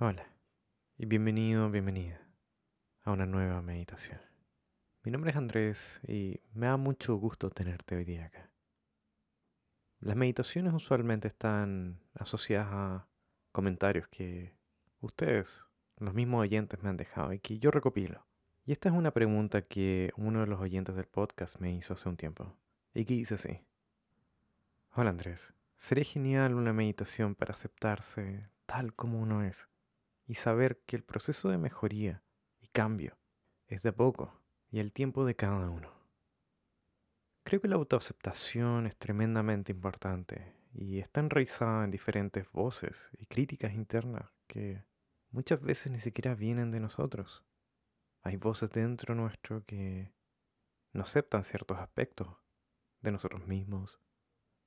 Hola y bienvenido, bienvenida a una nueva meditación. Mi nombre es Andrés y me da mucho gusto tenerte hoy día acá. Las meditaciones usualmente están asociadas a comentarios que ustedes, los mismos oyentes, me han dejado y que yo recopilo. Y esta es una pregunta que uno de los oyentes del podcast me hizo hace un tiempo y que dice así. Hola Andrés, sería genial una meditación para aceptarse tal como uno es y saber que el proceso de mejoría y cambio es de poco y el tiempo de cada uno. Creo que la autoaceptación es tremendamente importante y está enraizada en diferentes voces y críticas internas que muchas veces ni siquiera vienen de nosotros. Hay voces dentro nuestro que no aceptan ciertos aspectos de nosotros mismos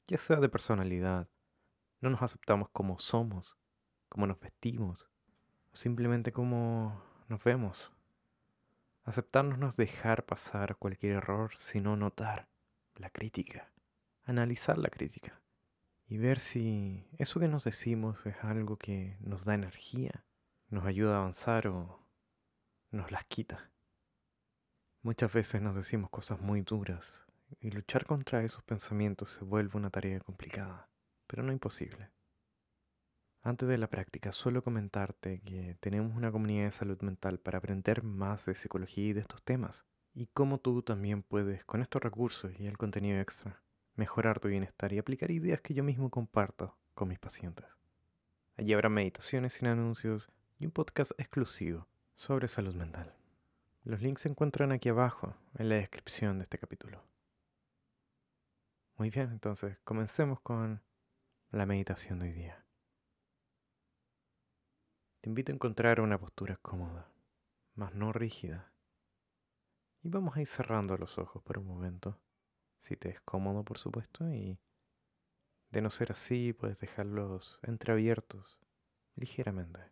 ya sea de personalidad. No nos aceptamos como somos, como nos vestimos, simplemente como nos vemos. Aceptarnos no es dejar pasar cualquier error, sino notar la crítica, analizar la crítica y ver si eso que nos decimos es algo que nos da energía, nos ayuda a avanzar o nos las quita. Muchas veces nos decimos cosas muy duras, y luchar contra esos pensamientos se vuelve una tarea complicada, pero no imposible. Antes de la práctica, suelo comentarte que tenemos una comunidad de salud mental para aprender más de psicología y de estos temas, y cómo tú también puedes, con estos recursos y el contenido extra, mejorar tu bienestar y aplicar ideas que yo mismo comparto con mis pacientes. Allí habrá meditaciones sin anuncios y un podcast exclusivo sobre salud mental. Los links se encuentran aquí abajo en la descripción de este capítulo. Muy bien, entonces comencemos con la meditación de hoy día. Te invito a encontrar una postura cómoda, más no rígida. Y vamos a ir cerrando los ojos por un momento, si te es cómodo, por supuesto, y de no ser así, puedes dejarlos entreabiertos ligeramente.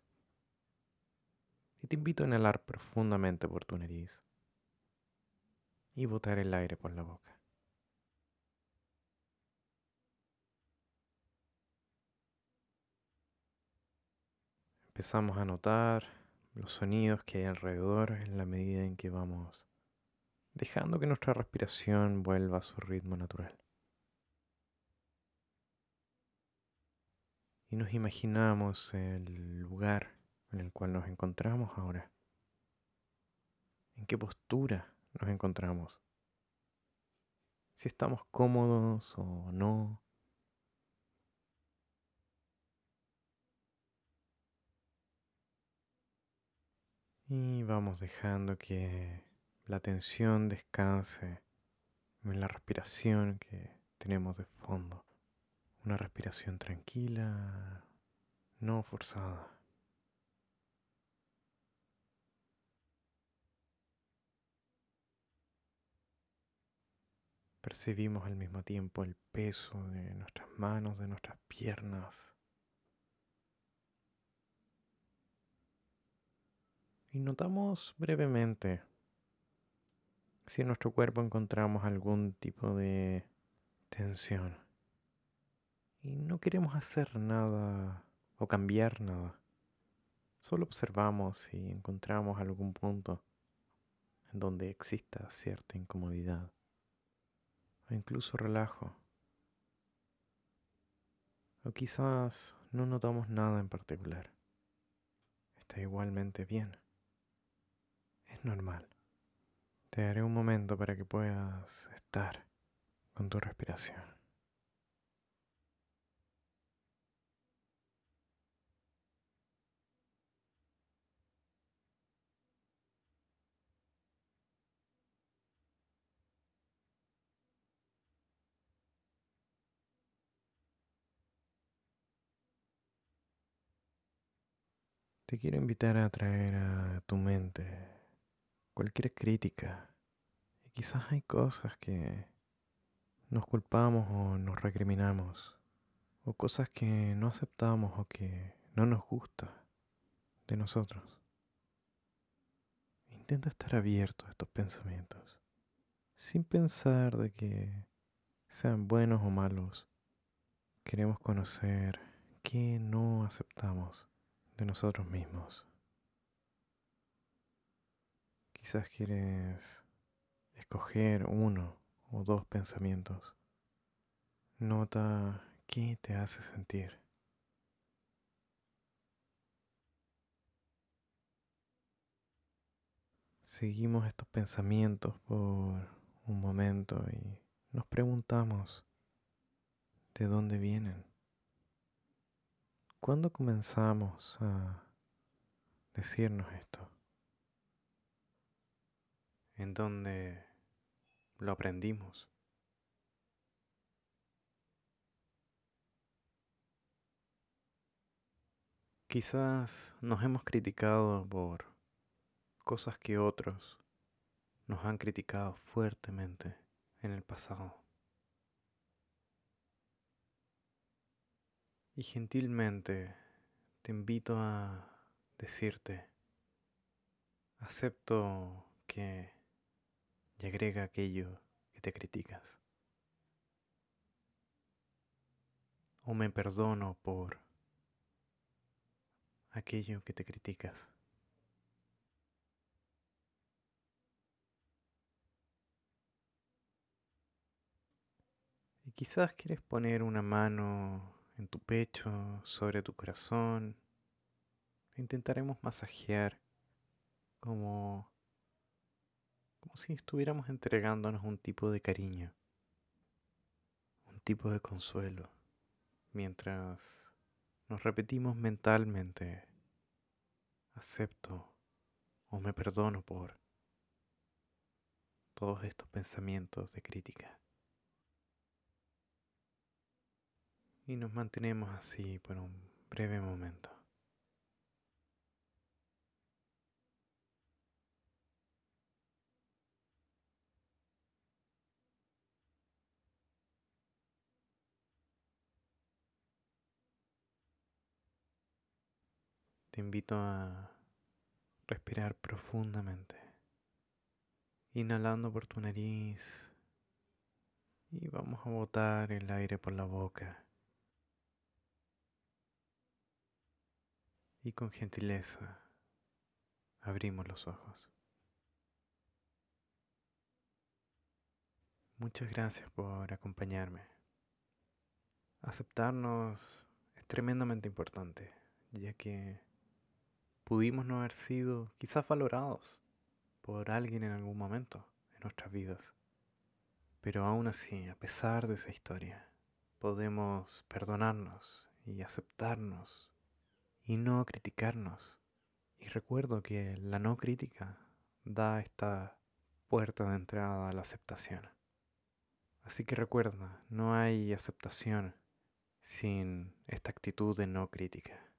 Y te invito a inhalar profundamente por tu nariz y botar el aire por la boca. Empezamos a notar los sonidos que hay alrededor en la medida en que vamos dejando que nuestra respiración vuelva a su ritmo natural. Y nos imaginamos el lugar en el cual nos encontramos ahora. ¿En qué postura nos encontramos? Si estamos cómodos o no. Y vamos dejando que la tensión descanse en la respiración que tenemos de fondo. Una respiración tranquila, no forzada. Percibimos al mismo tiempo el peso de nuestras manos, de nuestras piernas, Y notamos brevemente si en nuestro cuerpo encontramos algún tipo de tensión. Y no queremos hacer nada o cambiar nada. Solo observamos si encontramos algún punto en donde exista cierta incomodidad o incluso relajo. O quizás no notamos nada en particular. Está igualmente bien normal. Te daré un momento para que puedas estar con tu respiración. Te quiero invitar a traer a tu mente cualquier crítica. Y quizás hay cosas que nos culpamos o nos recriminamos, o cosas que no aceptamos o que no nos gusta de nosotros. Intenta estar abierto a estos pensamientos, sin pensar de que sean buenos o malos. Queremos conocer qué no aceptamos de nosotros mismos. Quizás quieres escoger uno o dos pensamientos. Nota qué te hace sentir. Seguimos estos pensamientos por un momento y nos preguntamos de dónde vienen. ¿Cuándo comenzamos a decirnos esto? ¿En dónde lo aprendimos? Quizás nos hemos criticado por cosas que otros nos han criticado fuertemente en el pasado. Y gentilmente te invito a decirte, acepto que y agrega aquello que te criticas. O me perdono por aquello que te criticas. Y quizás quieres poner una mano en tu pecho, sobre tu corazón. Intentaremos masajear como, como si estuviéramos entregándonos un tipo de cariño, un tipo de consuelo, mientras nos repetimos mentalmente, acepto o me perdono por todos estos pensamientos de crítica. y nos mantenemos así por un breve momento. Te invito a respirar profundamente, inhalando por tu nariz y vamos a botar el aire por la boca. y con gentileza abrimos los ojos. Muchas gracias por acompañarme. Aceptarnos es tremendamente importante, ya que pudimos no haber sido quizás valorados por alguien en algún momento en nuestras vidas. Pero aún así, a pesar de esa historia, podemos perdonarnos y aceptarnos y no criticarnos. Y recuerdo que la no crítica da esta puerta de entrada a la aceptación. Así que recuerda, no hay aceptación sin esta actitud de no crítica.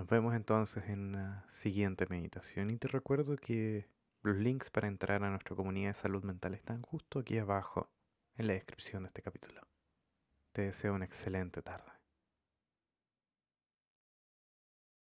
Nos vemos entonces en una siguiente meditación y te recuerdo que los links para entrar a nuestra comunidad de salud mental están justo aquí abajo en la descripción de este capítulo. Te deseo una excelente tarde.